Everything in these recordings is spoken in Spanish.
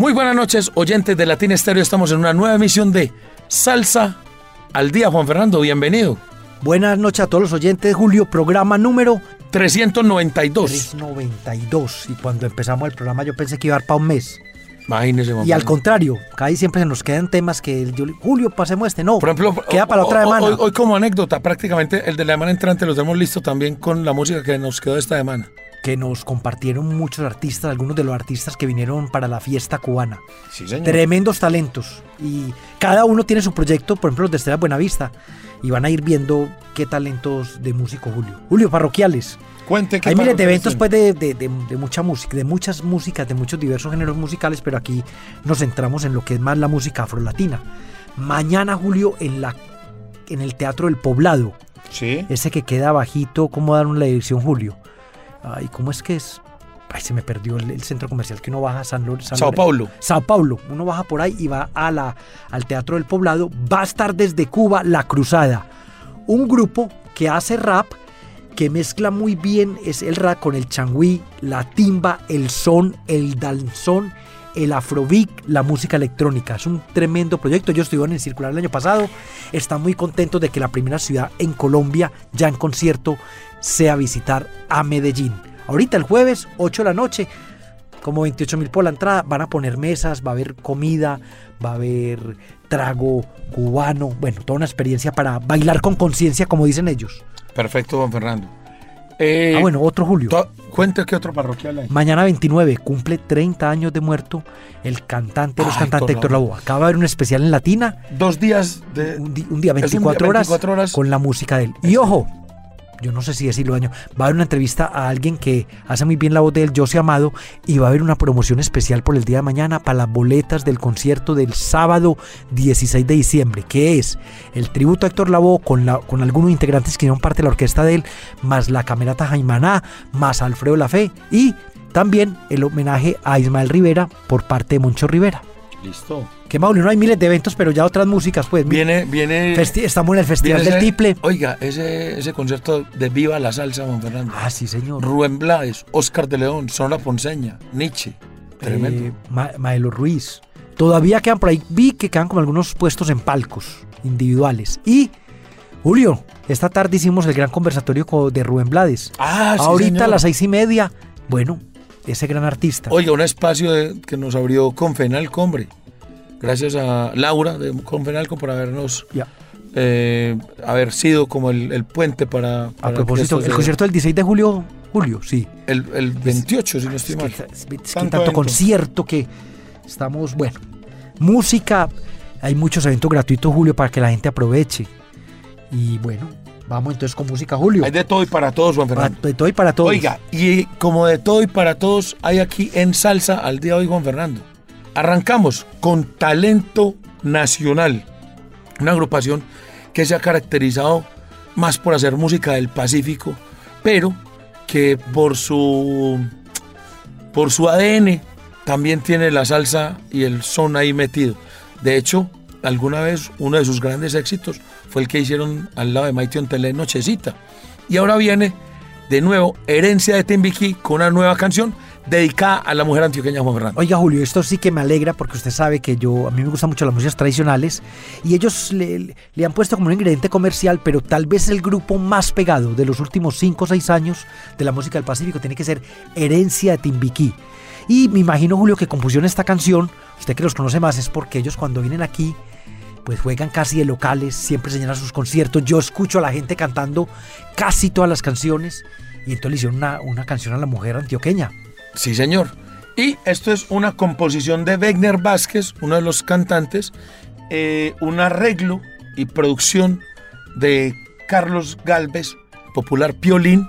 Muy buenas noches, oyentes de Latina Estéreo. Estamos en una nueva emisión de Salsa al Día. Juan Fernando, bienvenido. Buenas noches a todos los oyentes, Julio. Programa número 392. 392. Y cuando empezamos el programa yo pensé que iba a dar para un mes. Imagínese, Juan Y al contrario, ahí siempre se nos quedan temas que yo Julio, pasemos este. No, Por ejemplo, queda para la otra semana. Hoy, hoy como anécdota, prácticamente el de la semana entrante lo tenemos listo también con la música que nos quedó esta semana. Que nos compartieron muchos artistas, algunos de los artistas que vinieron para la fiesta cubana. Sí, señor. Tremendos talentos. Y cada uno tiene su proyecto, por ejemplo, los de Estrella Buenavista. Y van a ir viendo qué talentos de músico Julio. Julio, parroquiales. Cuente Hay miles de eventos pues de, de- de- de mucha música, de muchas músicas, de muchos diversos géneros musicales, pero aquí nos centramos en lo que es más la música afrolatina. Mañana, Julio, en la en el Teatro del Poblado, Sí. ese que queda bajito, ¿cómo dar la dirección, Julio? Ay, ¿cómo es que es? Ay, se me perdió el, el centro comercial que uno baja a San Lorenzo. Sao Paulo. Sao Paulo. Uno baja por ahí y va a la, al Teatro del Poblado. Va a estar desde Cuba La Cruzada. Un grupo que hace rap, que mezcla muy bien es el rap con el changüí, la timba, el son, el danzón, el afrobeat, la música electrónica. Es un tremendo proyecto. Yo estuve en el Circular el año pasado. Están muy contentos de que la primera ciudad en Colombia, ya en concierto, sea visitar a Medellín. Ahorita el jueves, 8 de la noche, como 28 mil por la entrada, van a poner mesas, va a haber comida, va a haber trago cubano, bueno, toda una experiencia para bailar con conciencia, como dicen ellos. Perfecto, Juan Fernando. Eh, ah, bueno, otro Julio. Cuente qué otro parroquial hay. Mañana 29 cumple 30 años de muerto el cantante los Ay, cantantes Héctor Lavoe. Acaba de haber un especial en Latina, Dos días de... un, día Es un 24 día, horas, 24 horas. con la música de él. Y ojo, yo no sé si decirlo año, va a haber una entrevista a alguien que hace muy bien la voz de él, José Amado, y va a haber una promoción especial por el día de mañana para las boletas del concierto del sábado 16 de diciembre, que es el tributo a Héctor Lavoe con, la, con algunos integrantes que son parte de la orquesta de él, más la camerata Jaimaná, más Alfredo Lafé, y también el homenaje a Ismael Rivera por parte de Moncho Rivera. Listo. Que Mauli, no hay miles de eventos, pero ya otras músicas, pues. Viene, viene... Estamos en el Festival del ese- Tiple. Oiga, ese, ese concierto de Viva la Salsa, Juan Fernando. Ah, sí, señor. Rubén Blades, Oscar de León, Sonora Ponceña, Nietzsche. Tremendo. Eh, Ma- Maelo Ruiz. Todavía quedan por ahí, vi que quedan como algunos puestos en palcos individuales. Y, Julio, esta tarde hicimos el gran conversatorio co- de Rubén Blades. ah, sí, Ahorita señor. a las seis y media, bueno, ese gran artista. Oiga, un espacio de- que nos abrió Confenal Combre. Gracias a Laura de Confenal por habernos Ya. eh, haber sido como el, el puente para, A para propósito, el concierto del 16 de julio, Julio, sí. el, el 28, si no Es estoy mal. es que Tanto tanto evento. concierto que estamos, bueno, música, hay muchos eventos gratuitos, Julio, para que la gente aproveche. Y bueno, vamos entonces con música, Julio. Hay de todo y para todos, Juan Para, Fernando. de todo y para todos. Oiga, y como de todo y para todos, hay aquí en Salsa al día de hoy, Juan Fernando. Arrancamos con Talento Nacional, una agrupación que se ha caracterizado más por hacer música del Pacífico, pero que por su por su ADN también tiene la salsa y el son ahí metido. De hecho, alguna vez uno de sus grandes éxitos fue el que hicieron al lado de Maite Tele Nochecita. Y ahora viene de nuevo Herencia de Timbiquí con una nueva canción dedicada a la mujer antioqueña Juan Fernando. Oiga, Julio, esto sí que me alegra porque usted sabe que yo, a mí me gustan mucho las músicas tradicionales y ellos le, han puesto como un ingrediente comercial, pero tal vez el grupo más pegado de los últimos 5 o 6 años de la música del Pacífico tiene que ser Herencia de Timbiquí. Y me imagino, Julio, que compusieron esta canción, usted que los conoce más, es porque ellos cuando vienen aquí, pues juegan casi de locales, siempre se llenan sus conciertos. Yo escucho a la gente cantando casi todas las canciones y entonces le hicieron una, una canción a la mujer antioqueña. Sí, señor. Y esto es una composición de Wegner Vázquez, uno de los cantantes, eh, un arreglo y producción de Carlos Galvez, popular Piolín,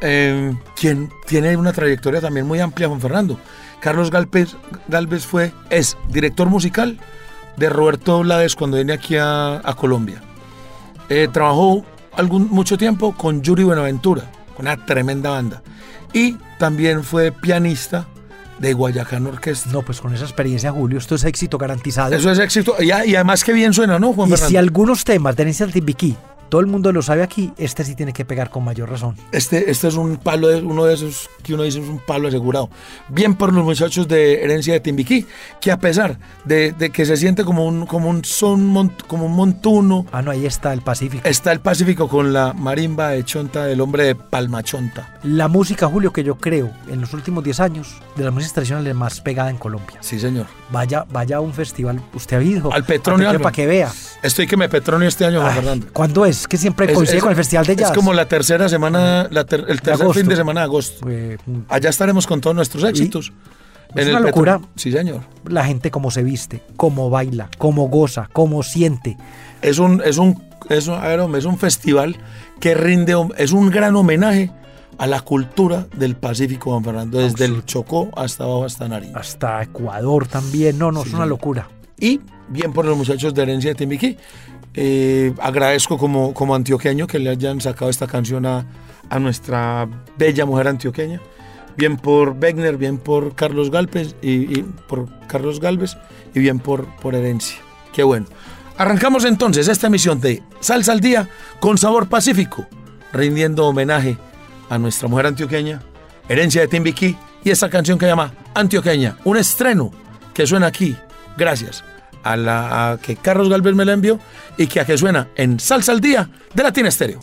eh, quien tiene una trayectoria también muy amplia, Juan Fernando. Carlos Galvez, Galvez fue, es director musical de Roberto Blades cuando viene aquí a, Colombia. Eh, trabajó algún, mucho tiempo con Yuri Buenaventura, una tremenda banda. Y también fue pianista de Guayacán Orquesta. No, pues con esa experiencia, Julio, esto es éxito garantizado. Eso es éxito. Y, y además que bien suena, ¿no, Juan y Fernando? si algunos temas de del Timbiquí, todo el mundo lo sabe aquí, este sí tiene que pegar con mayor razón. Este, este es un palo, de, uno de esos que uno dice es un palo asegurado. Bien por los muchachos de Herencia de Timbiquí, que a pesar de, de que se siente como un, como un son, mont- como un montuno, Ah, no, ahí está el Pacífico. está el Pacífico con la marimba de Chonta, del hombre de Palmachonta. La música, Julio, que yo creo en los últimos 10 años, de las músicas tradicionales más pegada en Colombia. Sí, señor. Vaya, vaya a un festival, usted ha ido. Al Petronio. Para que vea. Estoy que me petronio este año, Juan Ay, Fernando. ¿Cuándo es? Que siempre Es- coincide es- con el Festival de Jazz. Es como la tercera semana, la ter- el tercer agosto. fin de semana de agosto. Allá estaremos con todos nuestros éxitos. Es una Petro- locura. Sí, señor. la gente cómo se viste, cómo baila, cómo goza, cómo siente. Es un, es un, es un, a ver, hombre, es un festival que rinde, es un gran homenaje a la cultura del Pacífico, Juan Fernando, desde el Chocó hasta abajo, hasta Nariño. Hasta Ecuador también. No, no, es una locura. Y bien por los muchachos de Herencia de Timbiquí. Eh, agradezco como, como antioqueño que le hayan sacado esta canción a, a nuestra bella mujer antioqueña. Bien por Wegner, bien por Carlos Galvez y, y por Carlos Galvez y bien por, por Herencia. Qué bueno. Arrancamos entonces esta emisión de Salsa al Día con sabor pacífico, rindiendo homenaje a nuestra mujer antioqueña, Herencia de Timbiquí y esta canción que llama Antioqueña, un estreno que suena aquí, gracias a, la, que Carlos Galvez me la envió y que a que suena en Salsa al Día de Latina Estéreo.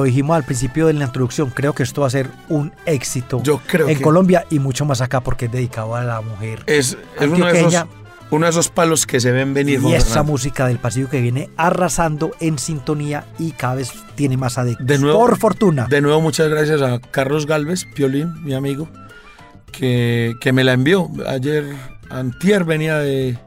Lo dijimos al principio de la introducción, creo que esto va a ser un éxito Yo creo en que- Colombia y mucho más acá porque es dedicado a la mujer. Es, es uno, de esos, Antioqueña. uno de esos palos que se ven venir. y esa música del pasillo que viene arrasando en sintonía y cada vez tiene más adeptos. De nuevo, Por fortuna. De nuevo, muchas gracias a Carlos Galvez, Piolín, mi amigo, que, que me la envió. Ayer, antier venía de...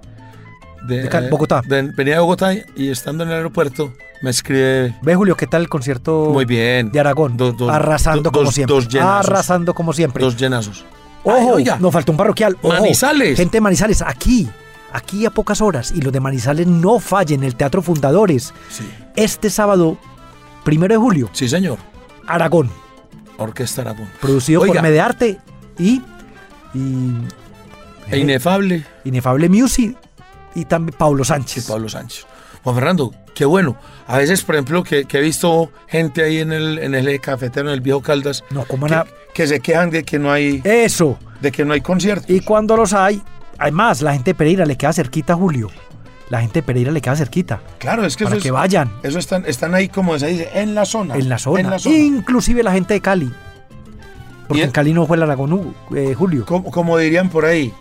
De Bogotá. de- venía de Bogotá y estando en el aeropuerto me escribe... Ve, Julio, ¿qué tal el concierto Muy bien. de Aragón? Arrasando do- como dos- siempre. dos llenazos. arrasando como siempre. Dos llenazos. Ojo, Ay, nos faltó un parroquial. Ojo, Manizales. Gente de Manizales, aquí, aquí a pocas horas. Y los de Manizales no fallen, el Teatro Fundadores. Sí. Este sábado, primero de julio, Sí, señor. Aragón, Orquesta Aragón. producido Oiga. por Medearte y, y E inefable. Inefable Music y también Pablo Sánchez. Pablo Sánchez. Juan Fernando, qué bueno. A veces, por ejemplo, que, que he visto gente ahí en el, en el cafetero, en el viejo Caldas, No, ¿cómo que, que se quejan de que no hay, Eso. de que no hay concierto. Y cuando los hay, además, la gente de Pereira le queda cerquita, Julio. La gente de Pereira le queda cerquita. Claro, es que para eso que es- vayan Eso están, están ahí, como se dice, en la zona. en la zona. En la zona. Inclusive la gente de Cali. Porque Y- en Cali no fue el Aragón, eh, Julio. Como, como dirían por ahí.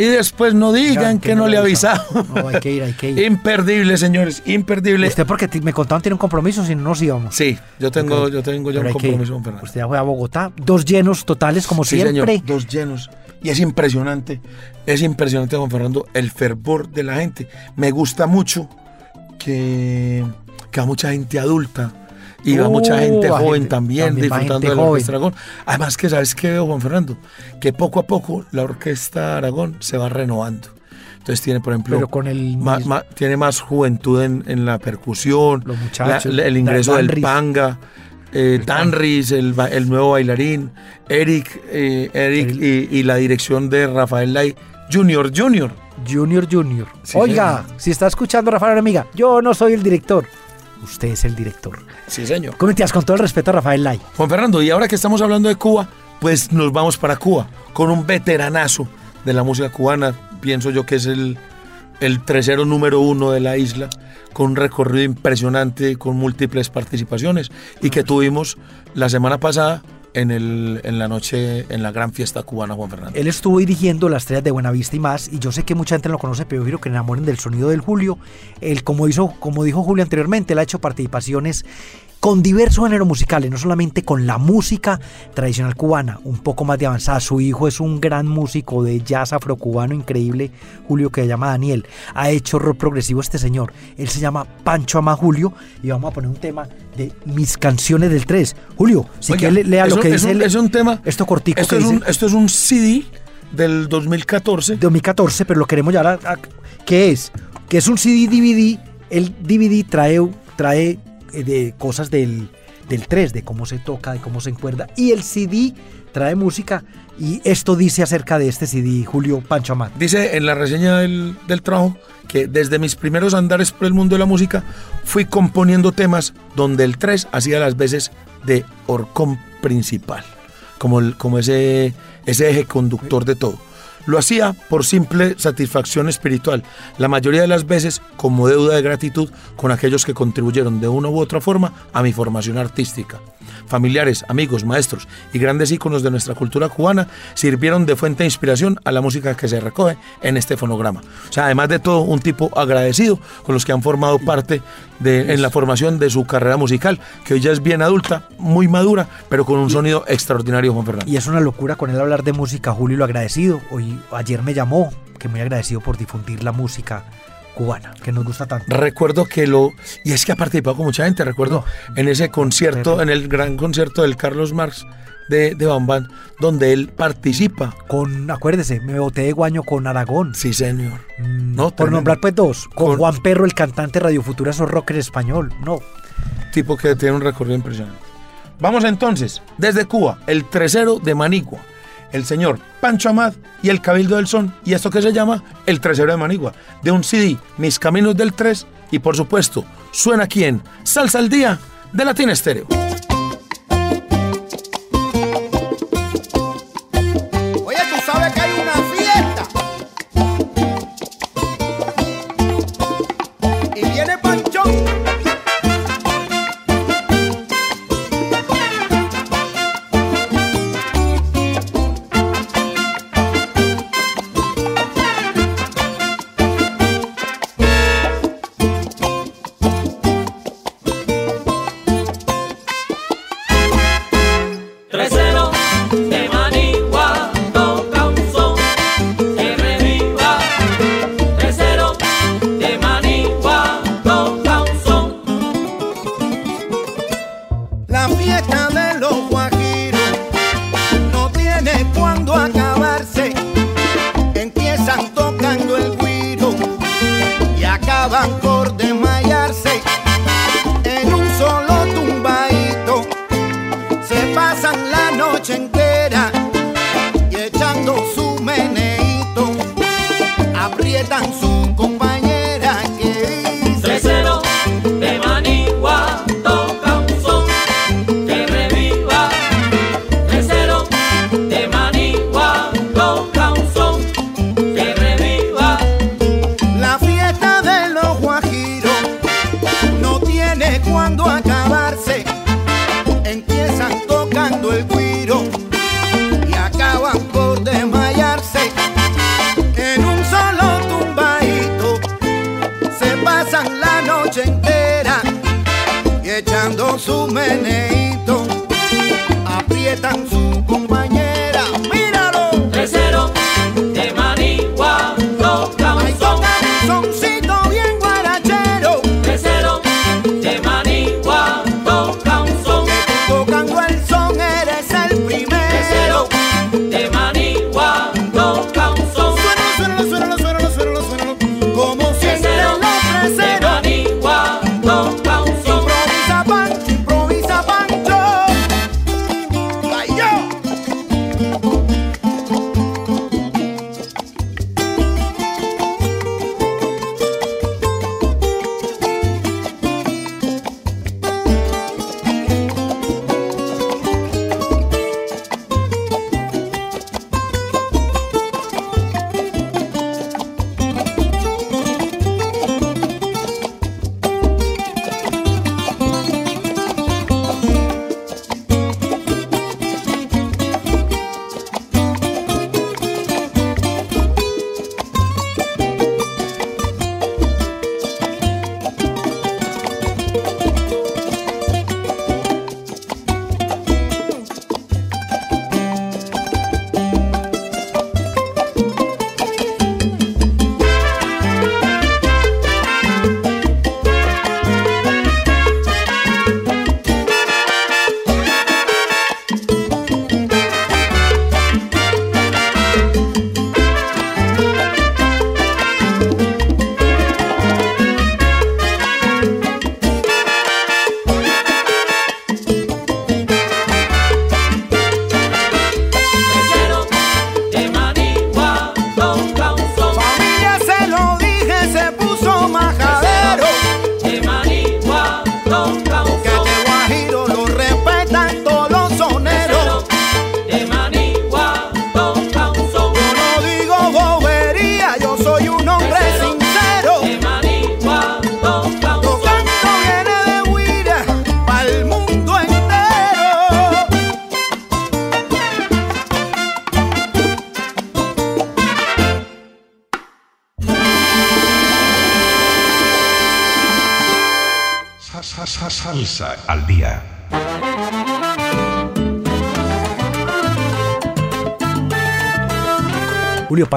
Y después no digan que, no, le he avisado. No, hay que ir, hay que ir. imperdible, señores, imperdible. Usted porque me contaban tiene un compromiso, si no nos íbamos. Sí, yo tengo, yo tengo ya Pero un compromiso con Fernando. Usted ya fue a Bogotá. Dos llenos totales, como Sí, siempre. señor, dos llenos. Y es impresionante, es impresionante, Juan Fernando, el fervor de la gente. Me gusta mucho que, que va mucha gente adulta y va Uh, mucha gente va joven gente- también, disfrutando gente de la joven. Orquesta Aragón. Además que, ¿sabes qué veo, Juan Fernando? Que poco a poco la Orquesta Aragón se va renovando. Entonces tiene, por ejemplo, Pero con el ma- mis- ma- tiene más juventud en, en la percusión, Los muchachos, la- el ingreso del panga, eh, Danris, el, el nuevo bailarín, Eric, eh, Eric y, y la dirección de Rafael Lai Junior Junior. Junior Junior. Sí, Oiga, si está escuchando Rafael amiga, yo no soy el director. Usted es el director. Sí, señor. Cometías con todo el respeto a Rafael Lai. Juan Fernando, y ahora que estamos hablando de Cuba, pues nos vamos para Cuba con un veteranazo de la música cubana. Pienso yo que es el, el tercero número uno de la isla, con un recorrido impresionante, con múltiples participaciones, y que tuvimos la semana pasada en, el, en la noche, en la gran fiesta cubana, Juan Fernando. Él estuvo dirigiendo las estrellas de Buenavista y más, y yo sé que mucha gente no lo conoce, pero yo quiero que enamoren del sonido del Julio. Él, como, hizo, como dijo Julio anteriormente, él ha hecho participaciones con diversos géneros musicales, no solamente con la música tradicional cubana, un poco más de avanzada. Su hijo es un gran músico de jazz afrocubano increíble, Julio, que se llama Daniel. Ha hecho rock progresivo este señor. Él se llama Pancho Ama Julio, y vamos a poner un tema de mis canciones del 3. Julio, si Oiga, quiere lea es lo un- que es dice un- él. es un tema- Esto cortico Esto es, un, esto es un CD del 2014. 2014, pero lo queremos ya. a- a- ¿Qué es? Que es un CD DVD. El DVD trae, trae de cosas del, del 3, de cómo se toca, de cómo se encuerda. Y el CD trae música. Y esto dice acerca de este CD, Julio Pancho Amat. Dice en la reseña del, del trabajo que desde mis primeros andares por el mundo de la música fui componiendo temas donde el 3 hacía las veces de horcón principal. como, el- como ese, ese eje conductor de todo. Lo hacía por simple satisfacción espiritual, la mayoría de las veces como deuda de gratitud con aquellos que contribuyeron de una u otra forma a mi formación artística. Familiares, amigos, maestros y grandes íconos de nuestra cultura cubana sirvieron de fuente de inspiración a la música que se recoge en este fonograma. O sea, además de todo, un tipo agradecido con los que han formado parte de, en la formación de su carrera musical, que hoy ya es bien adulta, muy madura, pero con un sonido extraordinario, Juan Fernando. Y es una locura con él hablar de música, Julio, lo agradecido. Hoy, ayer me llamó, que muy agradecido por difundir la música cubana, que nos gusta tanto. Recuerdo que lo. Y es que ha participado con mucha gente. Recuerdo en ese concierto, en el gran concierto del Carlos Marx de, de Bambán, donde él participa. Con, acuérdese, me boté de guaño con Aragón. Sí, señor. Mm, No, por tremendo. nombrar pues dos. Con, Con- Juan Perro, el cantante Radio Futura, esos rocker español. No. Tipo que tiene un recorrido impresionante. Vamos entonces, desde Cuba, el tresero de Manigua, el señor Pancho Amad y el Cabildo del Son, y esto que se llama El Tresero de Manigua, de un CD, Mis Caminos del Tres, y por supuesto, suena aquí en Salsa al Día de Latina Estéreo.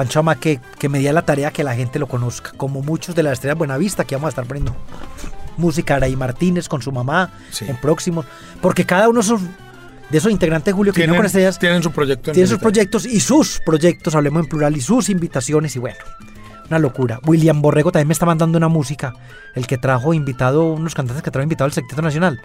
Julio Pancho Ama que, que me dio la tarea que la gente lo conozca, como muchos de las estrellas Buenavista que vamos a estar poniendo música Araí Martínez con su mamá Sí. en próximos, porque cada uno de esos, de esos integrantes Julio que Tienen, con estrellas tienen su proyecto. en tiene sus proyectos y sus proyectos, hablemos en plural, y sus invitaciones y bueno, una locura. William Borrego también me está mandando una música, el que trajo invitado, unos cantantes que trajo invitado al Secreto Nacional,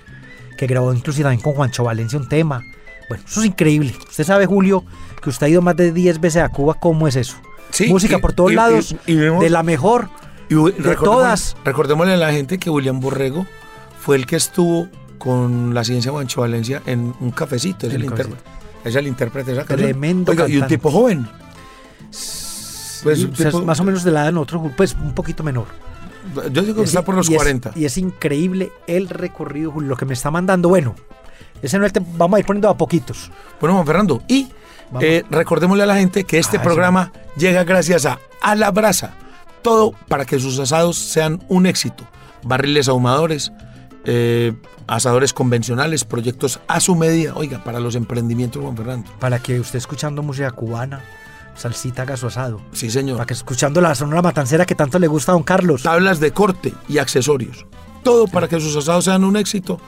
que grabó inclusive también con Juancho Valencia un tema. Bueno, eso es increíble. Usted sabe, Julio, que usted ha ido más de 10 veces a Cuba, ¿cómo es eso? Sí, música y- por todos y- lados, y vemos- de la mejor. De todas. Recordémosle a la gente que William Borrego fue el que estuvo con la ciencia Juancho Valencia en un cafecito. Es el, un intérprete. Es el intérprete esa. Tremendo Oiga, y un tipo joven. Pues, o sea, tipo- más o menos de la edad de nosotros, pues un poquito menor. Yo digo que Es- está por los y es- 40. y es increíble el recorrido, Julio, lo que me está mandando. Bueno, ese no es el vamos a ir poniendo a poquitos. Bueno, Juan Fernando, y. eh, recordémosle a la gente que este Ah, programa llega gracias a A la Brasa. Todo para que sus asados sean un éxito. Barriles ahumadores, eh, asadores convencionales, proyectos a su medida. Oiga, para los emprendimientos, Juan Fernando. Para que usted escuchando música cubana, salsita haga su asado. Sí, señor. Para que escuchando la sonora matancera que tanto le gusta a don Carlos. tablas de corte y accesorios. Todo para que sus asados sean un éxito.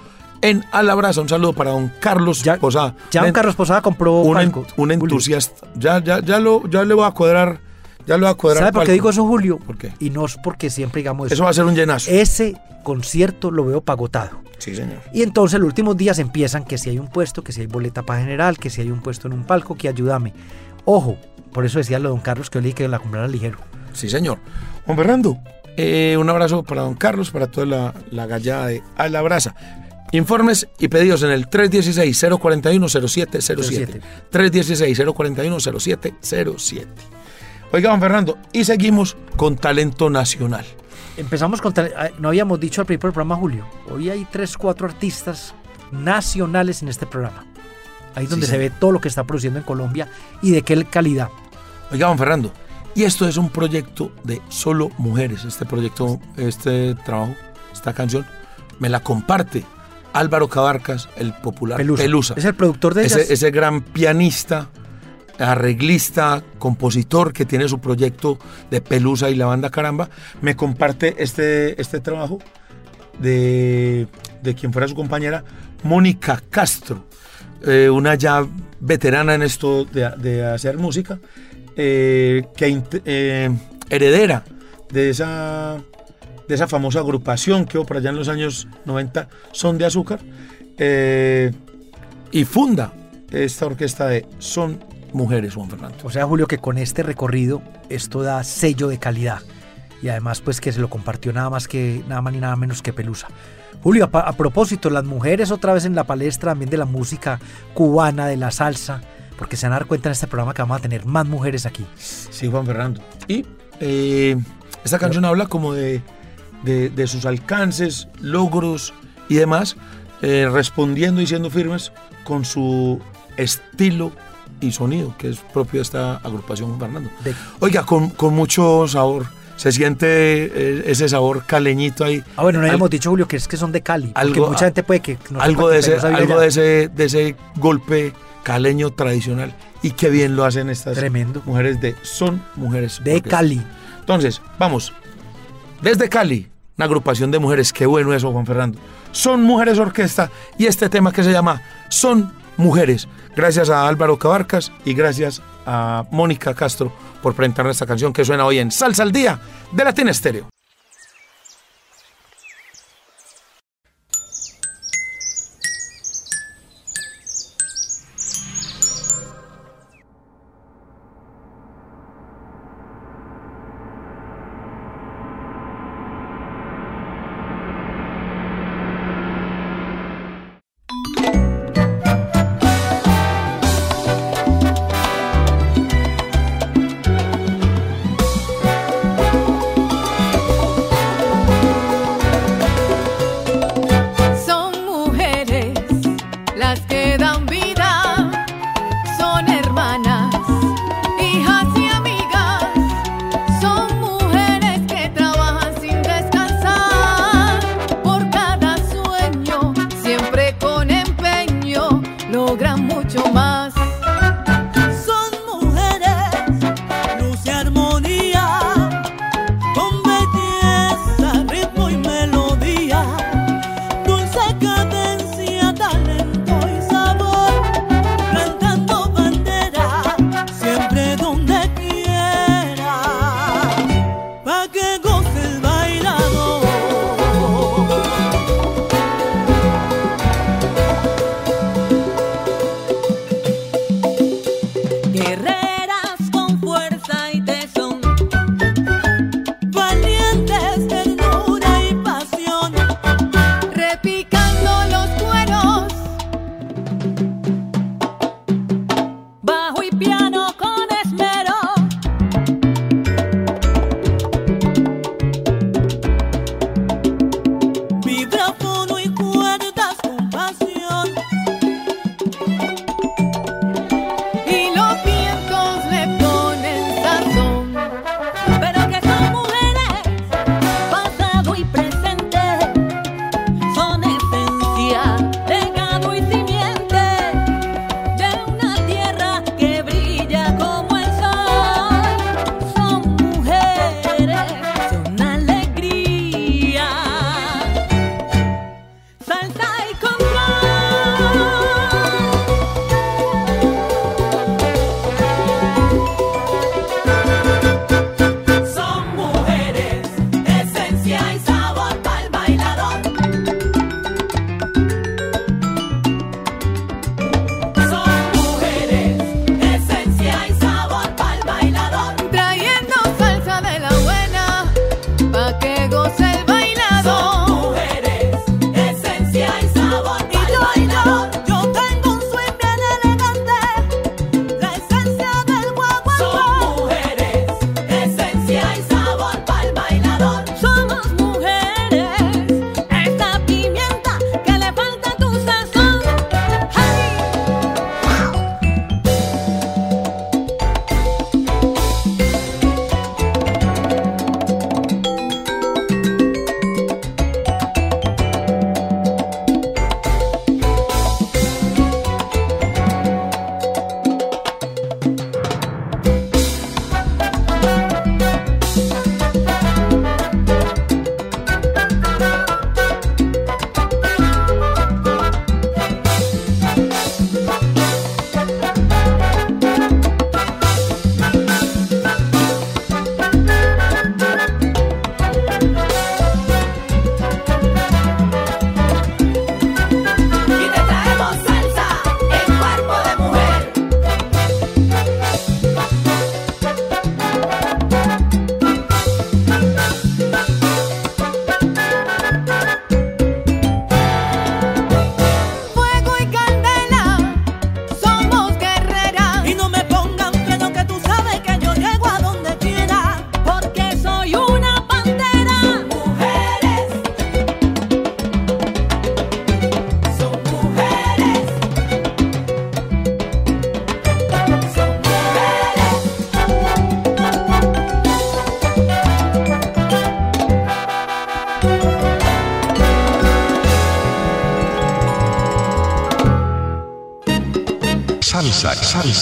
En A la Brasa, un saludo para don Carlos Ya, Posada. ya don Carlos Posada compró un, palco. un entusiasta. Ya, ya, ya, lo, ya le voy a cuadrar. Ya le voy a cuadrar. ¿Sabe por qué digo eso, Julio? ¿Por qué? Y no es porque siempre digamos eso. Eso va a ser un llenazo. Ese concierto lo veo pagotado. Sí, señor. Y entonces los últimos días empiezan que si hay un puesto, que si hay boleta para general, que si hay un puesto en un palco, que ayúdame. Ojo, por eso decía lo de don Carlos que yo le dije que la comprara ligero. Sí, señor. Juan Fernando, eh, un abrazo para don Carlos, para toda la, la gallada de A la Brasa. Informes y pedidos en el 316-041-0707. 316-041-0707. Oiga, Juan Fernando, y seguimos con talento nacional. Empezamos con... ah, No habíamos dicho al principio del programa, Julio. Hoy hay tres, cuatro artistas nacionales en este programa. Ahí es donde Sí, se ve todo lo que está produciendo en Colombia y de qué calidad. Oiga, Juan Fernando, y esto es un proyecto de solo mujeres. Este proyecto, este trabajo, esta canción, me la comparte Álvaro Cabarcas, el popular Pelusa. Pelusa. Es el productor de ellas. ese, ese gran pianista, arreglista, compositor que tiene su proyecto de Pelusa y la banda Caramba, me comparte este, este trabajo de, de quien fuera su compañera, Mónica Castro, eh, una ya veterana en esto de, de hacer música, eh, que eh, heredera de esa, de esa famosa agrupación que hubo por allá en los años 90, Son de Azúcar, eh, y funda esta orquesta de Son Mujeres, Juan Fernando. O sea, Julio, que con este recorrido esto da sello de calidad. Y además, pues que se lo compartió nada más que nada más ni nada menos que Pelusa. Julio, a, propósito, las mujeres otra vez en la palestra también de la música cubana, de la salsa, porque se van a dar cuenta en este programa que vamos a tener más mujeres aquí. Sí, Juan Fernando. Y eh, esta canción habla como de, de- de sus alcances, logros y demás, eh, respondiendo y siendo firmes con su estilo y sonido, que es propio de esta agrupación, Fernando. Oiga, con, con mucho sabor. Se siente eh, ese sabor caleñito ahí. Ah, bueno, no habíamos dicho, Julio, que es que son de Cali. Algo- mucha gente puede que no algo de ese, algo de ese, de ese golpe caleño tradicional. Y qué bien lo hacen estas Tremendo. mujeres de Son Mujeres. De. Cali. Entonces, vamos. Desde Cali, una agrupación de mujeres. Qué bueno eso, Juan Fernando. Son Mujeres Orquesta y este tema que se llama Son Mujeres. Gracias a Álvaro Cabarcas y gracias a Mónica Castro por presentarnos esta canción que suena hoy en Salsa al Día de Latina Estéreo.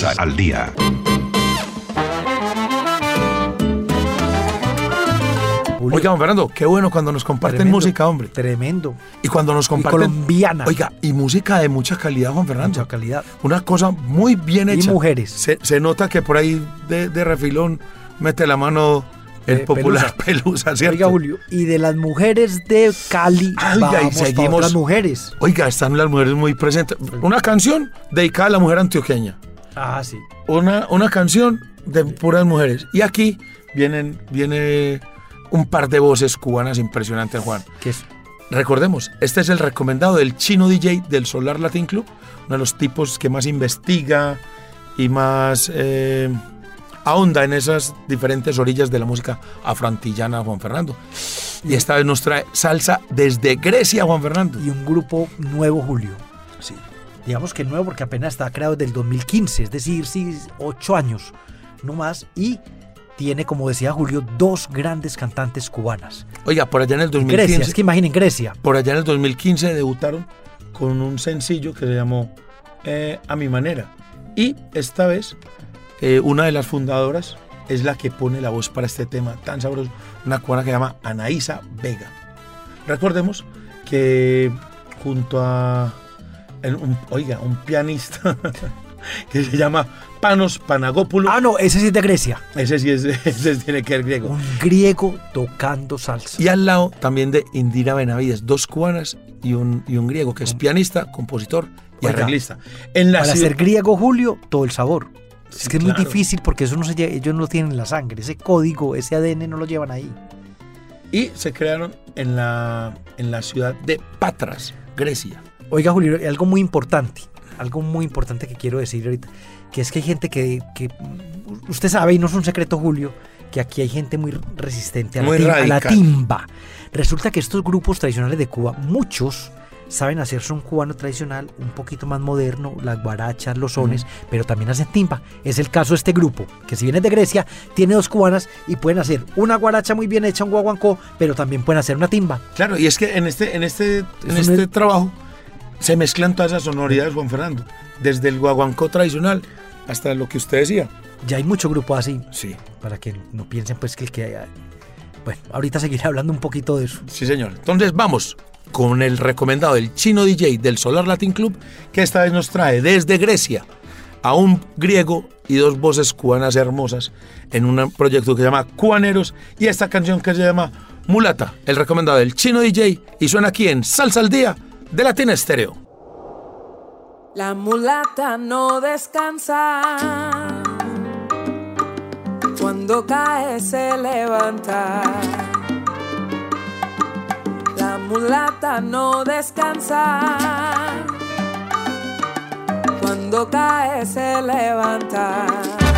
Al día. Oiga, don Fernando, qué bueno cuando nos comparten tremendo, música, hombre. Tremendo. Y cuando nos comparten. colombiana. Oiga, y música de mucha calidad, Juan Fernando. Mucha calidad. Una cosa muy bien Y hecha. mujeres. Se, se nota que por ahí de, de refilón mete la mano el Eh, popular pelusa, ¿cierto? Oiga, Julio, y de las mujeres de Cali, y vamos seguimos. mujeres. Oiga, están las mujeres muy presentes. Una canción dedicada a la mujer antioqueña. Ah, sí. Una, una canción de puras mujeres. Y aquí vienen, viene un par de voces cubanas impresionantes, Juan. Que es Recordemos, este es el recomendado del chino DJ del Solar Latin Club, uno de los tipos que más investiga y más eh, ahonda en esas diferentes orillas de la música afroantillana, Juan Fernando. Y esta vez nos trae salsa desde Grecia, Juan Fernando. y un grupo nuevo, Julio. Digamos que nuevo porque apenas está creado desde el 2015, es decir, sí, ocho años, no más. Y tiene, como decía Julio, dos grandes cantantes cubanas. Oiga, por allá en el 2015, Grecia, es que imaginen Grecia. por allá en el 2015 debutaron con un sencillo que se llamó eh, A mi manera. Y esta vez, eh, una de las fundadoras es la que pone la voz para este tema tan sabroso, una cubana que se llama Anaísa Vega. Recordemos que junto a, el- un- oiga, un pianista que se llama Panos Panagopoulos, Ah, no, ese sí es de Grecia. ese sí es, ese tiene que ver griego. Un griego tocando salsa. Y al lado también de Indira Benavides, dos cubanas y un, y un griego que es pianista, compositor y Oiga, arreglista. En la Para ciudad- ser griego, Julio, todo el sabor. Sí, es que es muy difícil porque eso no se lle- ellos no lo tienen en la sangre. Ese código, ese ADN no lo llevan ahí. y se crearon en la, en la ciudad de Patras, Grecia. Oiga, Julio, algo muy importante, algo muy importante que quiero decir ahorita, que es que hay gente que, que- usted sabe, y no es un secreto, Julio, que aquí hay gente muy resistente a la, Muy tim- a la radical. timba. Resulta que estos grupos tradicionales de Cuba, muchos saben hacerse un cubano tradicional un poquito más moderno, las guarachas, los sones, pero también hacen timba. Es el caso de este grupo, que si viene de Grecia, tiene dos cubanas y pueden hacer una guaracha muy bien hecha, un guaguancó, pero también pueden hacer una timba. Claro, y es que en este, en este, en este trabajo se mezclan todas esas sonoridades, Juan Fernando. Desde el guaguancó tradicional hasta lo que usted decía. Ya hay mucho grupo así. Sí, para que no piensen pues que el que bueno ahorita seguiré hablando un poquito de eso sí señor. Entonces vamos con el recomendado del chino DJ del Solar Latin Club, que esta vez nos trae desde Grecia a un griego y dos voces cubanas hermosas en un proyecto que se llama Cubaneros y esta canción que se llama Mulata, el recomendado del chino DJ y suena aquí en Salsa al Día de Latina Estéreo. La mulata no descansa. Cuando cae se levanta. La mulata no descansa. Cuando cae se levanta.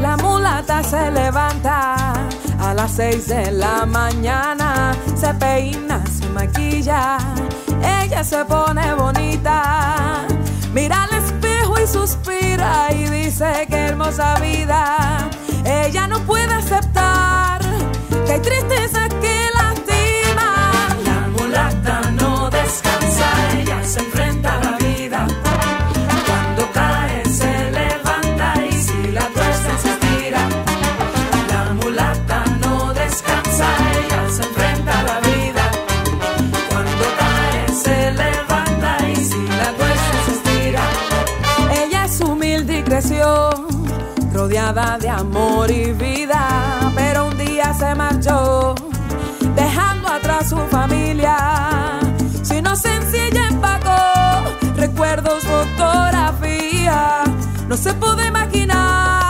La mulata se levanta a las seis de la mañana, se peina, se maquilla, ella se pone bonita, mira al espejo y suspira y dice que hermosa vida, ella no puede aceptar que hay tristeza amor y vida, pero un día se marchó, dejando atrás su familia. Su inocencia ella empacó, recuerdos, fotografía. No se puede imaginar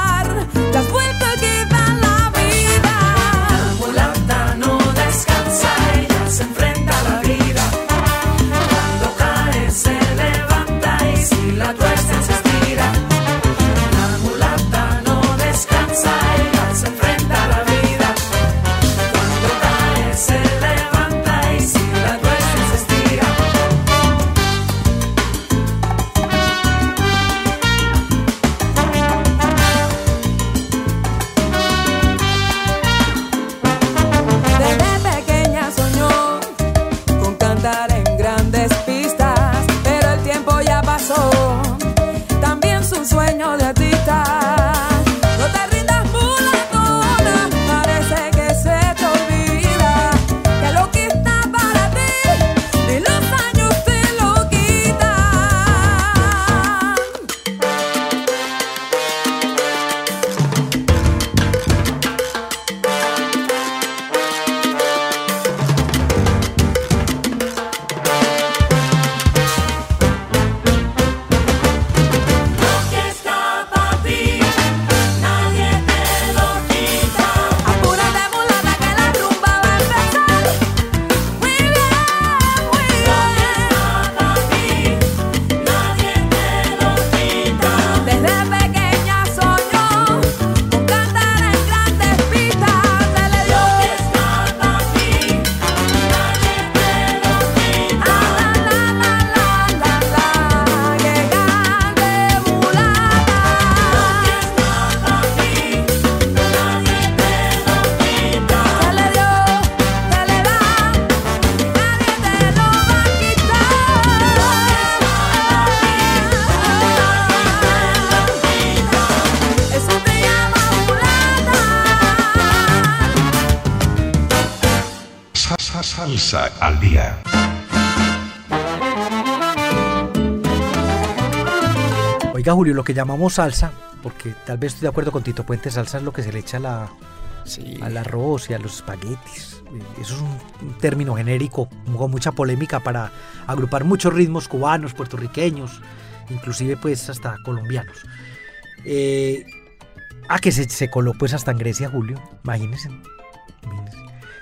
Salsa al día. Oiga, Julio, lo que llamamos salsa, porque tal vez estoy de acuerdo con Tito Puente, salsa es lo que se le echa a la, al arroz y a los espaguetis. Eh, Eso es un, un término genérico con mucha polémica para agrupar muchos ritmos cubanos, puertorriqueños, inclusive pues hasta colombianos. Eh, ah, que se, se coló pues hasta en Grecia, Julio, imagínense.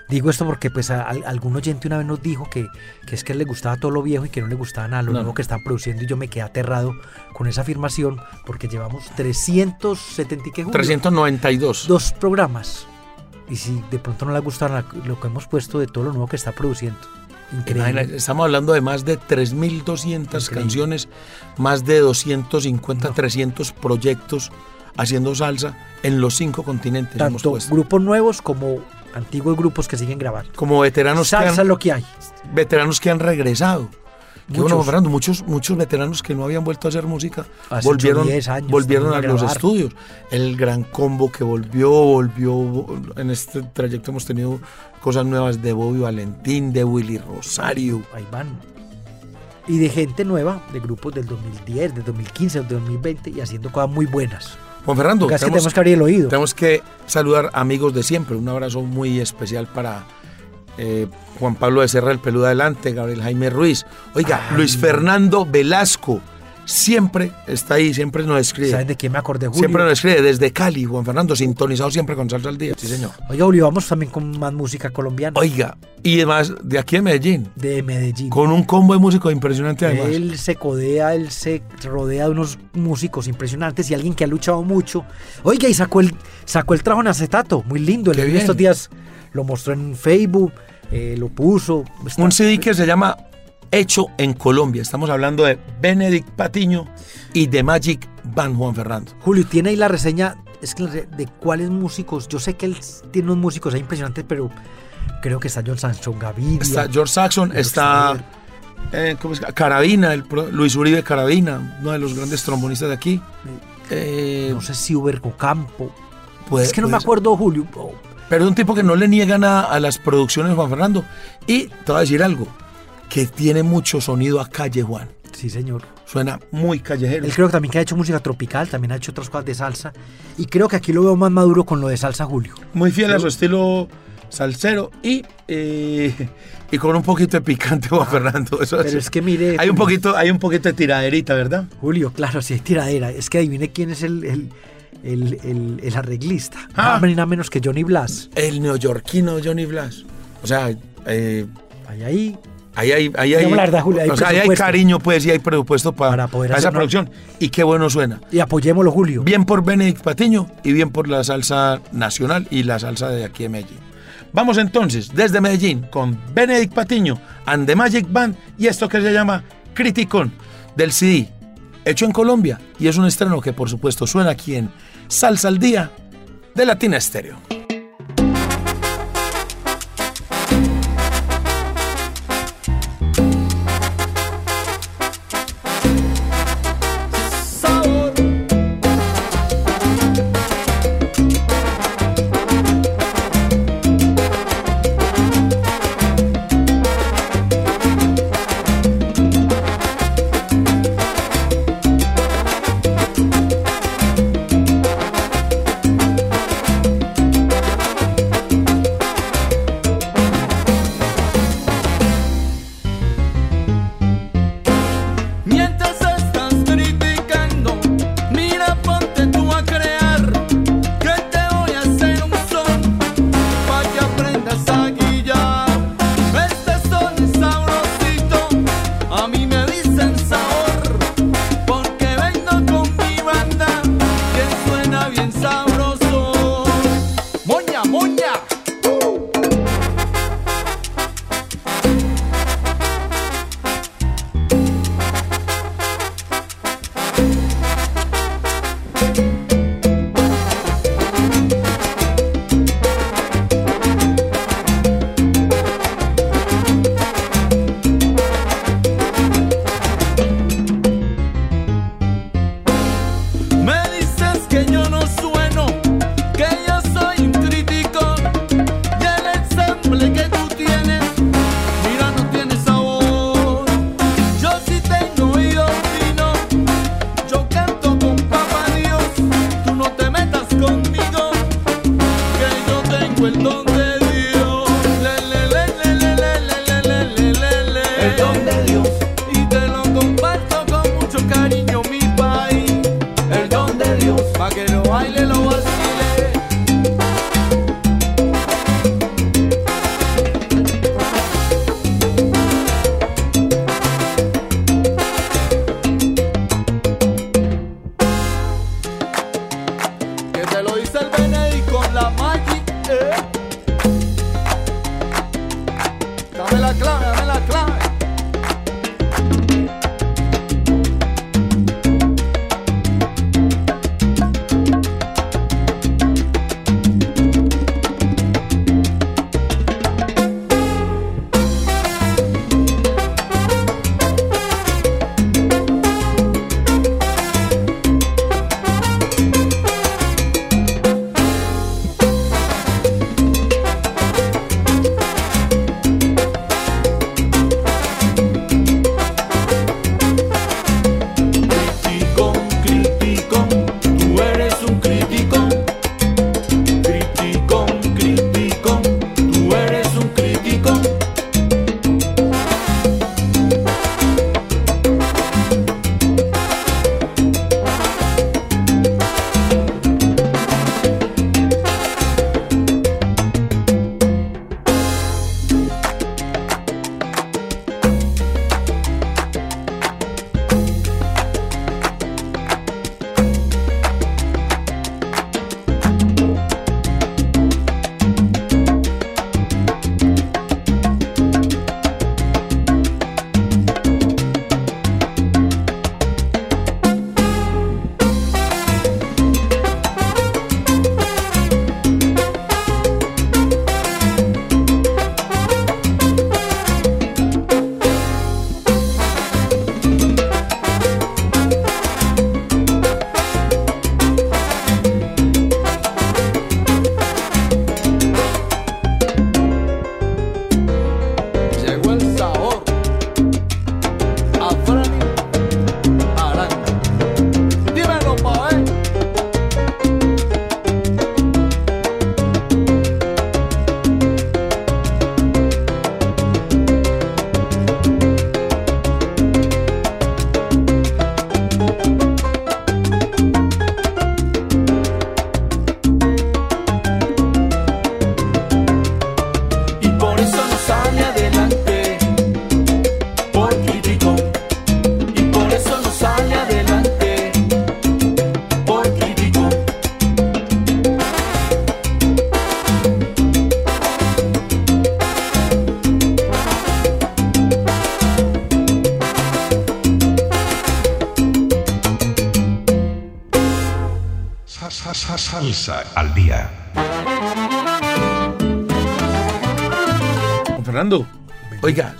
Digo esto porque pues a- al- algún oyente una vez nos dijo que, que es que le gustaba todo lo viejo y que no le gustaba nada lo No. nuevo que están produciendo y yo me quedé aterrado con esa afirmación porque llevamos 370 y qué, Julio? 392. dos programas. Y si de pronto no le gusta la- lo que hemos puesto de todo lo nuevo que está produciendo. Increíble. Estamos hablando de más de 3.200 Increíble. canciones, más de 250, 300 proyectos haciendo salsa en los cinco continentes. Tanto grupos nuevos como antiguos grupos que siguen grabando. Como veteranos que, Salsa es han, lo que hay. veteranos que han regresado. Que bueno, Muchos. Fernando, muchos, muchos veteranos que no habían vuelto a hacer música Hace volvieron, años volvieron a los estudios. El gran combo que volvió, volvió. En este trayecto hemos tenido cosas nuevas de Bobby Valentín, de Willy Rosario. Ahí van. Y de gente nueva, de grupos del 2010, del 2015, del 2020 y haciendo cosas muy buenas. Juan Fernando, que tenemos que abrir el oído. Tenemos que saludar amigos de siempre. Un abrazo muy especial para eh, Juan Pablo de Serra, el peludo adelante, Gabriel Jaime Ruiz. Oiga, Ay. Luis Fernando Velasco. Siempre está ahí, siempre nos escribe. ¿Saben de quién me acordé, Julio? Siempre nos escribe desde Cali, Juan Fernando, sintonizado siempre con Salsa al Día. Sí, señor. Oiga, Julio, vamos también con más música colombiana. Oiga, y además de aquí en Medellín, De Medellín. con un combo de músicos impresionante además. Él se codea, él se rodea de unos músicos impresionantes y alguien que ha luchado mucho. Oiga, y sacó el, sacó el trabajo en acetato, muy lindo. Él en estos días lo mostró en Facebook, eh, lo puso. está- Un CD que se llama Hecho en Colombia. Estamos hablando de Benedict Patiño y de Magic Band Juan Fernando. Julio, tiene ahí la reseña, es que de cuáles músicos, yo sé que él tiene unos músicos ahí impresionantes, pero creo que está John Sancho Gaviria. Está George Saxon, George está Saxon. eh, ¿cómo es? Carabina, el Luis Uribe Carabina, uno de los grandes trombonistas de aquí. Eh, no sé si Uber Campo. puede- es que no me ser. acuerdo, Julio. Oh, Pero es un tipo que no le niega nada a las producciones de Juan Fernando. Y te voy a decir algo, que tiene mucho sonido a calle Juan. sí, señor. Suena muy callejero. Él creo que también que ha hecho música tropical, también ha hecho otras cosas de salsa. Y creo que aquí lo veo más maduro con lo de salsa, Julio. Muy fiel a su estilo salsero y, eh, y con un poquito de picante Juan Fernando. Eso Ah, Pero sí. es que mire. hay un poquito, hay un poquito de tiraderita, ¿verdad? Julio, claro, sí hay tiradera. Es que adivine quién es el, el, el, el- el arreglista. Ah. Nada nada menos que Johnny Blas. El neoyorquino Johnny Blas. O sea, eh, Ahí, ahí. Ahí hay, ahí hay, Digamos la verdad, Julio, hay o sea, ahí hay presupuesto. cariño, pues, y hay presupuesto para, Para poder para esa producción. Y qué bueno suena. Y apoyémoslo, Julio. Bien por Benedict Patiño y bien por la salsa nacional y la salsa de aquí de Medellín. Vamos entonces desde Medellín con Benedict Patiño and the Magic Band y esto que se llama Criticón del CD, hecho en Colombia. Y es un estreno que, por supuesto, suena aquí en Salsa al Día de Latina Estéreo.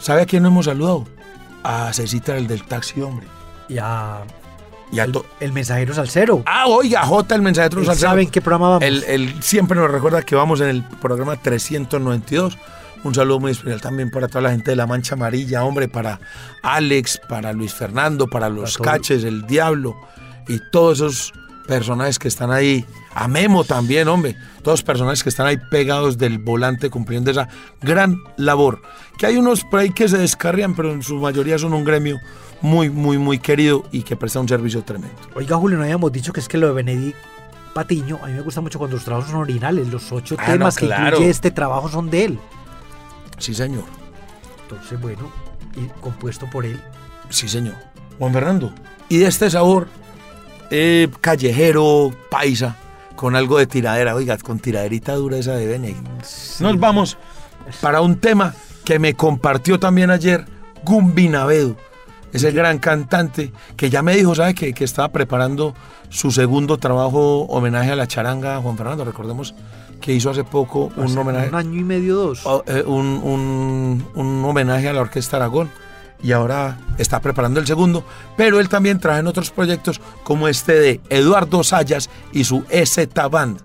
¿Sabe a quién no hemos saludado? A Cecita, el del taxi, hombre. Y a Y a el, el mensajero salsero. Ah, oiga, J, el mensajero Él salsero. sabe en qué programa vamos. Él, él siempre nos recuerda que vamos en el programa 392. Un saludo muy especial también para toda la gente de la Mancha Amarilla, hombre, para Alex, para Luis Fernando, para los Para. Caches, el Diablo y todos esos personajes que están ahí. A Memo también, hombre. Todos personajes que están ahí pegados del volante cumpliendo esa gran labor. Que hay unos por ahí que se descarrían, pero en su mayoría son un gremio muy, muy, muy querido y que presta un servicio tremendo. Oiga, Julio, no habíamos dicho que es que lo de Benedict Patiño, a mí me gusta mucho cuando los trabajos son originales. Los ocho Ah, no, temas que incluye este trabajo son de él. Sí, señor. Entonces, bueno, y compuesto por él. Sí, señor. Juan Fernando. Y de este sabor eh, callejero, paisa, con algo de tiradera. Oiga, con tiraderita dura esa de Benedict. Nos vamos para un tema que me compartió también ayer Gumbi Navedo. Ese gran cantante que ya me dijo, ¿sabe? Que, que estaba preparando su segundo trabajo homenaje a la charanga, Juan Fernando. Recordemos que hizo hace poco un Hace homenaje. Un año y medio, dos. o, eh, un, un- un homenaje a la Orquesta Aragón y ahora está preparando el segundo, pero él también trae en otros proyectos como este de Eduardo Sayas y su EZ Band,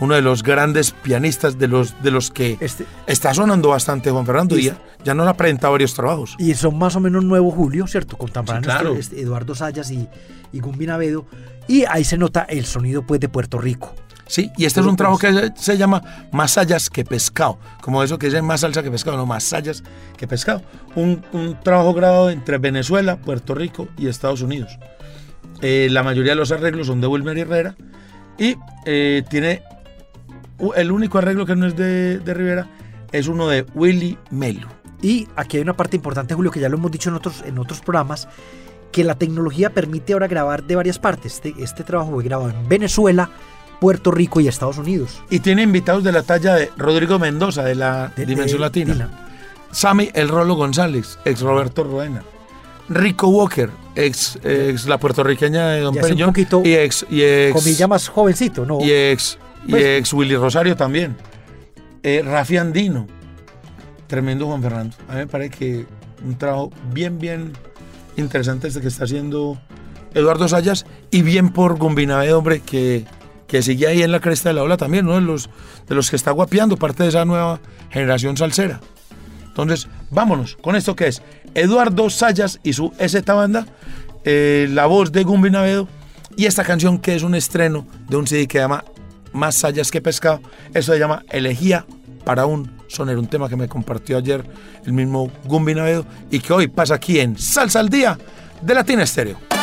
uno de los grandes pianistas de los, de los que Este- está sonando bastante Juan Fernando Y- ya, ya nos ha presentado varios trabajos. Y son más o menos nuevo Julio, ¿cierto? Contemporáneos Sí, claro. este- este Eduardo Sayas y, y Gumbi Navedo. Y ahí se nota el sonido pues de Puerto Rico. Sí, y este es un trabajo que se, llama Más sayas que pescado. Como eso que dice más salsa que pescado, no, más sayas que pescado. Un, un trabajo grabado entre Venezuela, Puerto Rico y Estados Unidos. Eh, la mayoría de los arreglos son de Wilmer Herrera. Y eh, tiene el único arreglo que no es de, de Rivera es uno de Willy Melo. Y aquí hay una parte importante, Julio, que ya lo hemos dicho en otros, en otros programas, que la tecnología permite ahora grabar de varias partes. Este, este trabajo fue grabado en Venezuela, Puerto Rico y Estados Unidos. Y tiene invitados de la talla de Rodrigo Mendoza, de la De- Dimensión de- Latina. Latina. Sammy El Rolo González, ex Roberto Roena. Rico Walker, ex, ex la puertorriqueña de Don poquito, y ex, y ex, Comilla más jovencito, ¿no? y ex, y Pues- ex Willy Rosario también. Eh, Rafi Andino, tremendo Juan Fernando. A mí me parece que un trabajo bien, bien interesante este que está haciendo Eduardo Sayas y bien por Gumbinavé, hombre, que, que sigue ahí en la cresta de la ola también, uno de los, de los que está guapeando, parte de esa nueva generación salsera. Entonces, vámonos con esto que es Eduardo Sayas y su SZ Banda, eh, la voz de Gumbi Navedo y esta canción que es un estreno de un CD que llama Más Sayas que Pescado. Eso se llama Elegía para un sonero, un tema que me compartió ayer el mismo Gumbi Navedo y que hoy pasa aquí en Salsa al Día de Latina Estéreo.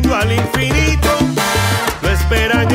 Trascendiendo al infinito. Lo esperan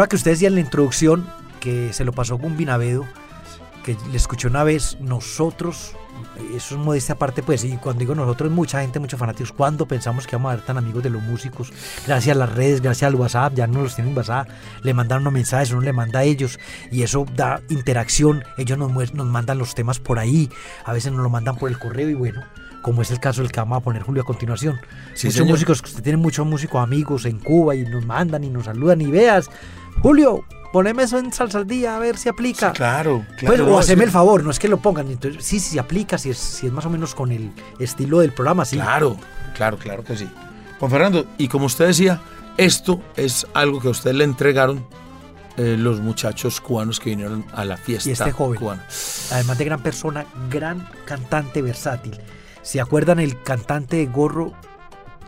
ahora que ustedes decían en la introducción que se lo pasó Gumbi Navedo, que le escuché una vez, nosotros, eso es modestia aparte, pues, y cuando digo nosotros, mucha gente, muchos fanáticos, cuando pensamos que vamos a ver tan amigos de los músicos, gracias a las redes, gracias al WhatsApp, ya no los tienen en WhatsApp, le mandan unos mensajes, uno le manda a ellos, y eso da interacción, ellos nos, nos mandan los temas por ahí, a veces nos lo mandan por el correo, y bueno, como es el caso del que vamos a poner Julio a continuación. Sí, muchos señor. músicos, usted tiene muchos músicos amigos en Cuba y nos mandan y nos saludan y veas, Julio, poneme eso en salsa al día a ver si aplica. Claro, claro. Pues, o haceme el favor, no es que lo pongan. Entonces, sí, sí, aplica, si es, si es más o menos con el estilo del programa, sí. Claro, claro, claro que sí. Juan Fernando, y como usted decía, esto es algo que a usted le entregaron eh, los muchachos cubanos que vinieron a la fiesta Y este joven. cubana. Además de gran persona, gran cantante versátil. ¿Se acuerdan el cantante de gorro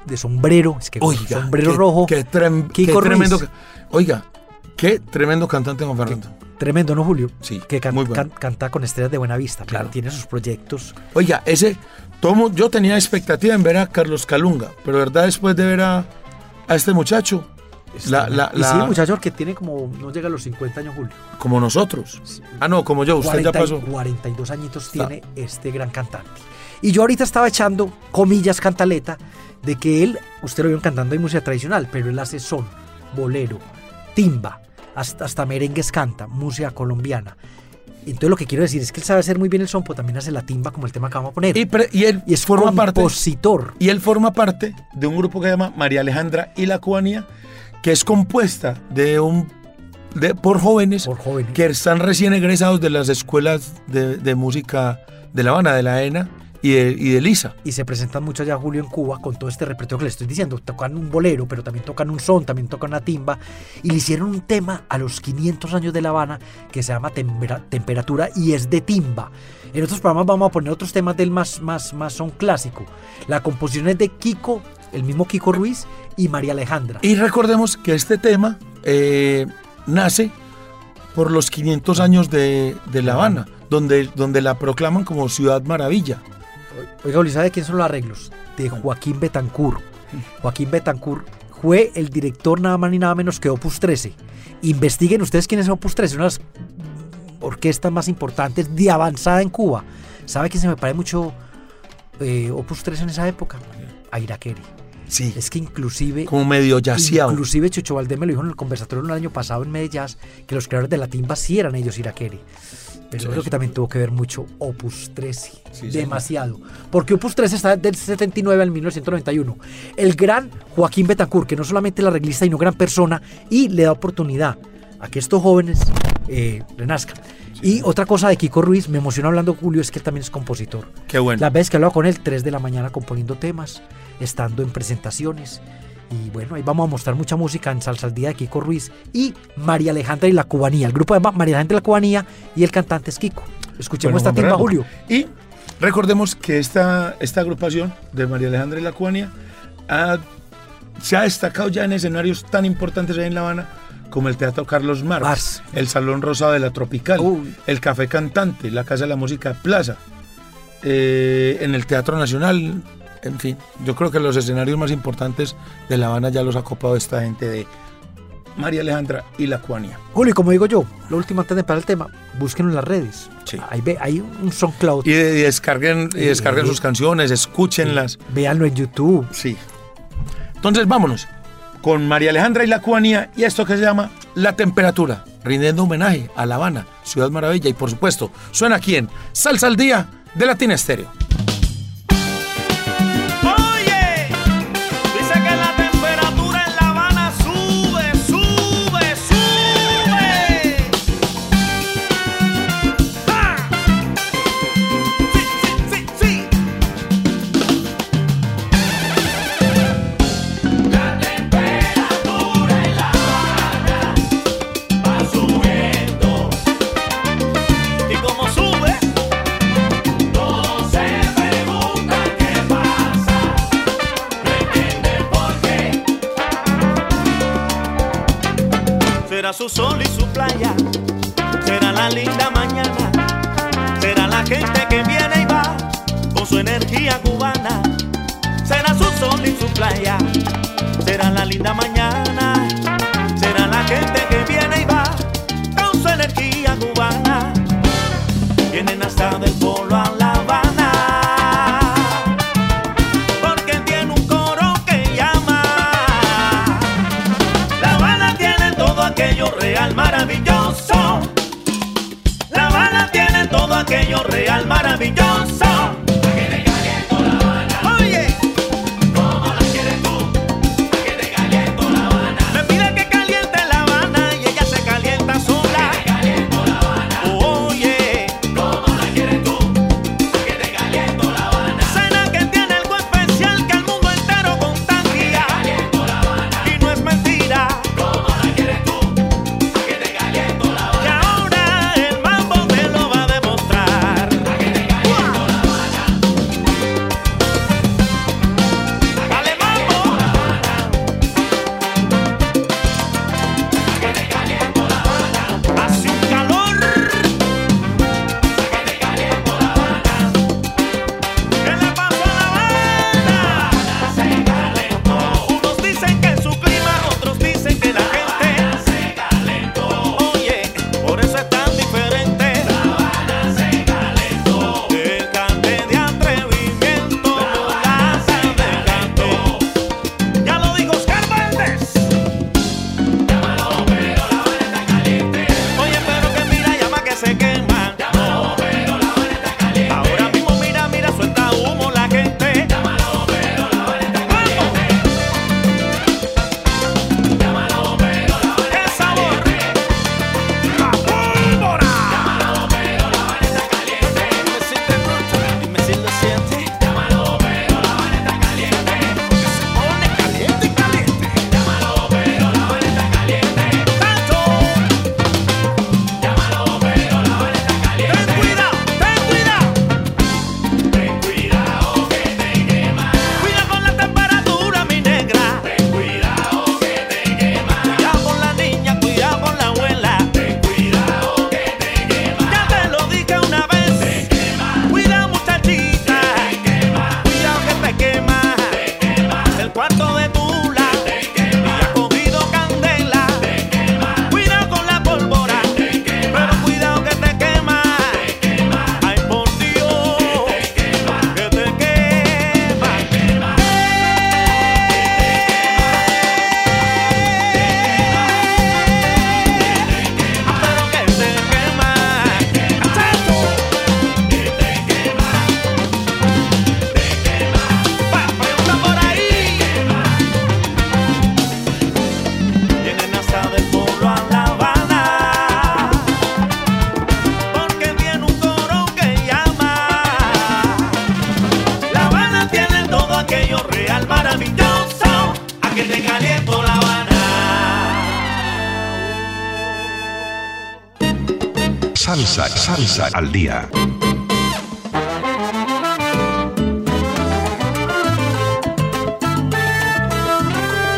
de sombrero? Es que Oiga, sombrero qué- rojo. Qué, trem- qué tremendo. Oiga, qué tremendo cantante Juan Fernando. Tremendo, ¿no, Julio? Sí, Que can- muy bueno. can- canta con estrellas de buena vista. Claro. Tiene sus proyectos. Oiga, ese tomo, yo tenía expectativa en ver a Carlos Calunga, pero verdad después de ver a, a este muchacho, la, la, y la- sí, muchacho, que tiene como. No llega a los 50 años, Julio. como nosotros. Ah, no, como yo, usted 40 ya y- pasó. 42 añitos tiene este gran cantante. Y yo ahorita estaba echando, comillas, cantaleta, de que él, usted lo vio cantando en música tradicional, pero él hace son, bolero, timba, hasta, hasta merengues canta, música colombiana. Entonces lo que quiero decir es que él sabe hacer muy bien el son, pero también hace la timba como el tema que vamos a poner. Y, pre- y él Y es forma parte. compositor. Y él forma parte de un grupo que se llama María Alejandra y la Cubanía, que es compuesta de un de, por jóvenes Por jóvenes. que están recién egresados de las escuelas de, de música de La Habana, de la ENA y de, y de Lisa. y se presentan mucho allá Julio en Cuba con todo este repertorio que le estoy diciendo. Tocan un bolero, pero también tocan un son, también tocan una timba. Y le hicieron un tema a los 500 años de La Habana que se llama Tempera- Temperatura y es de timba. En otros programas vamos a poner otros temas del más, más, más son clásico. La composición es de Kiko, el mismo Kiko Ruiz y María Alejandra. Y recordemos que este tema eh, nace por los 500 años de, de La Habana, donde, donde la proclaman como Ciudad Maravilla. Oiga, ¿sabe de quién son los arreglos? De Joaquín Betancourt. Joaquín Betancourt fue el director nada más ni nada menos que Opus 13. Investiguen ustedes quién es Opus 13, una de las orquestas más importantes de avanzada en Cuba. ¿Sabe quién se me parece mucho eh, Opus 13 en esa época? A Irakere. Sí, Es que inclusive... como medio yaciado. Inclusive Chucho Valdés me lo dijo en el conversatorio el año pasado en Medellín que los creadores de la timba sí eran ellos Irakere. Pero creo que también tuvo que ver mucho Opus 13. Sí, demasiado. Porque Opus 13 está del 79 al 1991. El gran Joaquín Betancourt, que no solamente es la arreglista, sino gran persona, y le da oportunidad a que estos jóvenes eh, renazcan. Y otra cosa de Kiko Ruiz, me emociona hablando Julio, es que él también es compositor. Qué bueno. Las veces que hablaba con él, 3 de la mañana componiendo temas, estando en presentaciones. Y bueno, ahí vamos a mostrar mucha música en Salsa al Día de Kiko Ruiz y María Alejandra y la Cubanía. El grupo de María Alejandra y la Cubanía y el cantante es Kiko. Escuchemos Bueno, esta timba. Julio. Y recordemos que esta, esta agrupación de María Alejandra y la Cuania ha- se ha destacado ya en escenarios tan importantes ahí en La Habana como el Teatro Carlos Marx, el Salón Rosado de la Tropical, Uy. el Café Cantante, la Casa de la Música Plaza, eh, en el Teatro Nacional, en fin, yo creo que los escenarios más importantes de La Habana ya los ha copado esta gente de María Alejandra y la Cuania. Julio, y como digo yo, lo último antes de empezar el tema, búsquenlo en las redes. Sí. Ahí ve, hay un SoundCloud. Y, y descarguen, y descarguen Eh, sus canciones, escúchenlas. Véanlo en YouTube. Sí. Entonces vámonos con María Alejandra y la Cuanía y esto que se llama La Temperatura, rindiendo homenaje a La Habana, Ciudad Maravilla y por supuesto suena aquí en Salsa al Día de Latina Estéreo. Su sol y su playa, será la linda mañana, será la gente que viene y va con su energía cubana, será su sol y su playa. Será la linda mañana, será la gente que viene y va con su energía cubana. Vienen hasta del real maravilloso. Salsa, al día.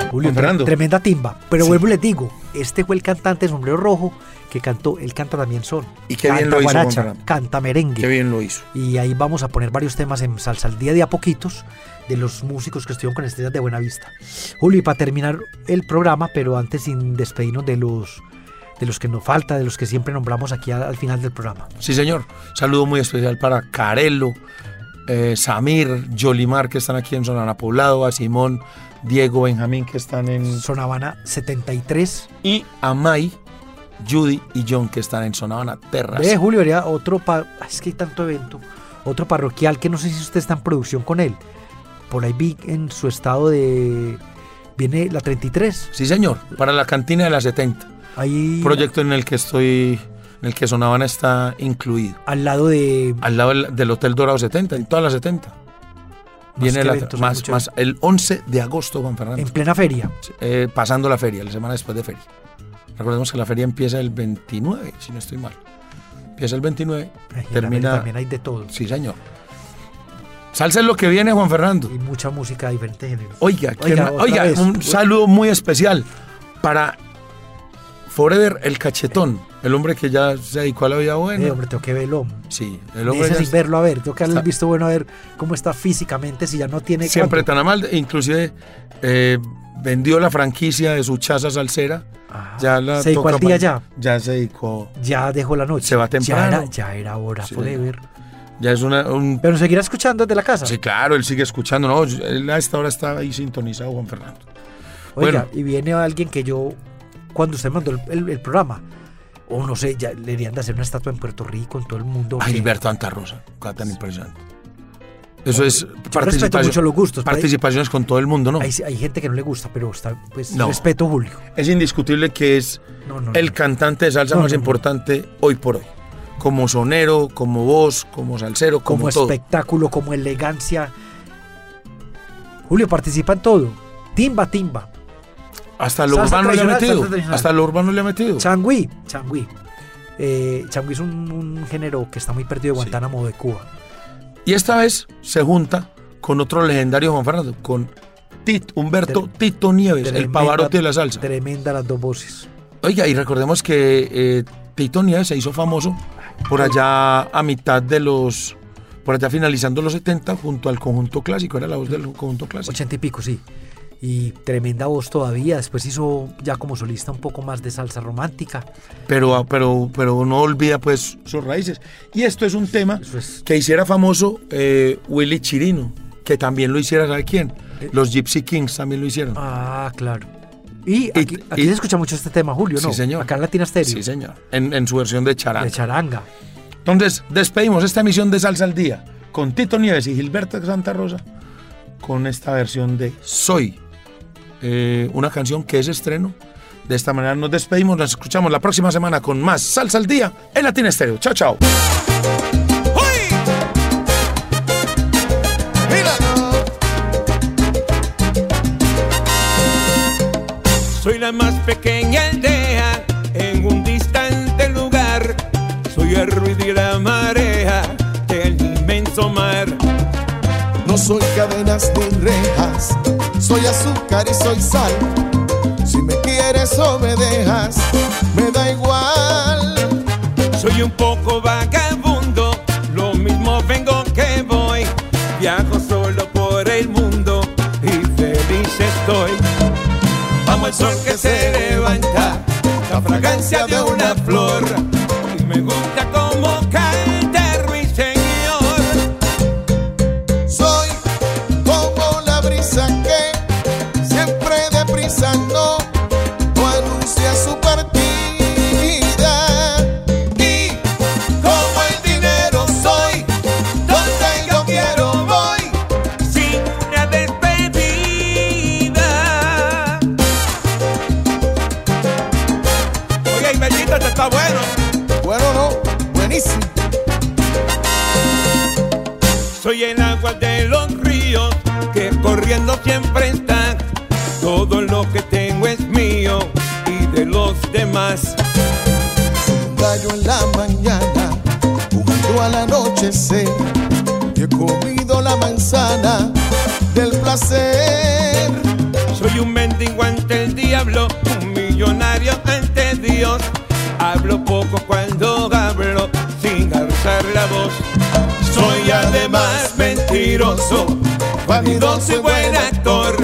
Julio, Fernando. tremenda timba. Pero vuelvo y les digo, este fue el cantante de sombrero rojo que cantó, él canta también son. Y qué canta bien lo hizo, Juan canta merengue. Qué bien lo hizo. Y ahí vamos a poner varios temas en salsa al día de a poquitos de los músicos que estuvieron con estrellas de buena vista. Julio, y para terminar el programa, pero antes sin despedirnos de los de los que nos falta, de los que siempre nombramos aquí al, al final del programa. Sí, señor. Saludo muy especial para Carelo, eh, Samir, Yolimar, que están aquí en Zona Poblado, a Simón, Diego, Benjamín, que están en Zona Habana 73. Y a May, Judy y John, que están en Zona Habana Terras. Ve, Julio, haría otro. pa- ah, es que hay tanto evento. Otro parroquial que no sé si usted está en producción con él. Por ahí vi en su estado de. Viene la 33. Sí, señor, para la cantina de la 70. Ahí. Proyecto en el que estoy, en el que Zona Habana está incluido. Al lado de. Al lado del, del Hotel Dorado 70, en todas las 70. Viene la- eventos, más, mucho. más el 11 de agosto, Juan Fernando. En plena feria. Eh, pasando la feria, la semana después de feria. Recordemos que la feria empieza el 29, si no estoy mal. Empieza el 29, Ay, la termina. También hay de todo. Sí, señor. Salsa es lo que viene, Juan Fernando. Y mucha música de diferentes géneros. Oiga, ¿quién Oiga, Oiga, vez. un saludo muy especial para Forever, el cachetón, el hombre que ya se dedicó a la vida buena. Eh, hombre, tengo que verlo. Sí, el hombre Ese ya sin verlo, a ver, tengo que haberlo está- visto bueno a ver cómo está físicamente, si ya no tiene siempre tan amable. Inclusive eh, vendió la franquicia de su chaza salsera. ya la Ah, ¿Se dedicó al día ya? Ya se dedicó. Ya dejó la noche. Se va Ya temprano. era, ya era hora, Sí. Forever. Ya es una, un... Pero seguirá escuchando desde la casa. Sí, claro, él sigue escuchando. No, él a esta hora está ahí sintonizado, Juan Fernando. Oiga, Bueno. y viene alguien que yo, cuando usted mandó el, el- el programa, o no sé, ya le deberían de hacer una estatua en Puerto Rico, en todo el mundo. Ay, Gilberto Antarrosa, cosa tan impresionante. Eso es participación, mucho los gustos, hay- participaciones con todo el mundo, ¿no? Hay, hay gente que no le gusta, pero está, pues, No. respeto, Julio. Es indiscutible que es No, no, el cantante de salsa más importante hoy por hoy. Como sonero, como voz, como salsero, como, Como todo. espectáculo, como elegancia. Julio participa en todo. Timba, timba. Hasta lo urbano le ha metido. Hasta lo urbano le ha metido. Changüí, changüí. Eh, es un, un género que está muy perdido de Guantánamo de Cuba. Y esta vez se junta con otro legendario Juan Fernando, con Tit, Humberto Tito Nieves, el pavarotti de la salsa. Tremenda las dos voces. Oiga, y recordemos que eh, Tito Nieves se hizo famoso por allá a mitad de los. Por allá finalizando los 70 junto al conjunto clásico, era la voz del conjunto clásico. Ochenta y pico, sí. Y tremenda voz todavía. Después hizo ya como solista un poco más de salsa romántica. Pero, pero, pero no olvida pues sus raíces. Y esto es un tema es- que hiciera famoso eh, Willy Chirino, que también lo hiciera, ¿sabe quién? Los Gypsy Kings también lo hicieron. Ah, claro. Y Y- aquí, aquí y- se escucha mucho este tema, Julio, ¿no? Sí, señor. Acá en Latina Stereo. Sí, señor. En, en su versión de charanga. De charanga. Entonces, despedimos esta emisión de Salsa al Día con Tito Nieves y Gilberto Santa Rosa con esta versión de Soy. Eh, una canción que es estreno. De esta manera nos despedimos, nos escuchamos la próxima semana con más Salsa al Día en Latina Estéreo. Chao, chao. Soy la más pequeña aldea en un distante lugar. Soy el ruido No soy cadenas ni rejas, soy azúcar y soy sal. Si me quieres o me dejas, me da igual. Soy un poco vagabundo, lo mismo vengo que voy. Viajo solo por el mundo y feliz estoy. Amo el sol que se levanta, la fragancia de una flor. Vanidoso y buen actor.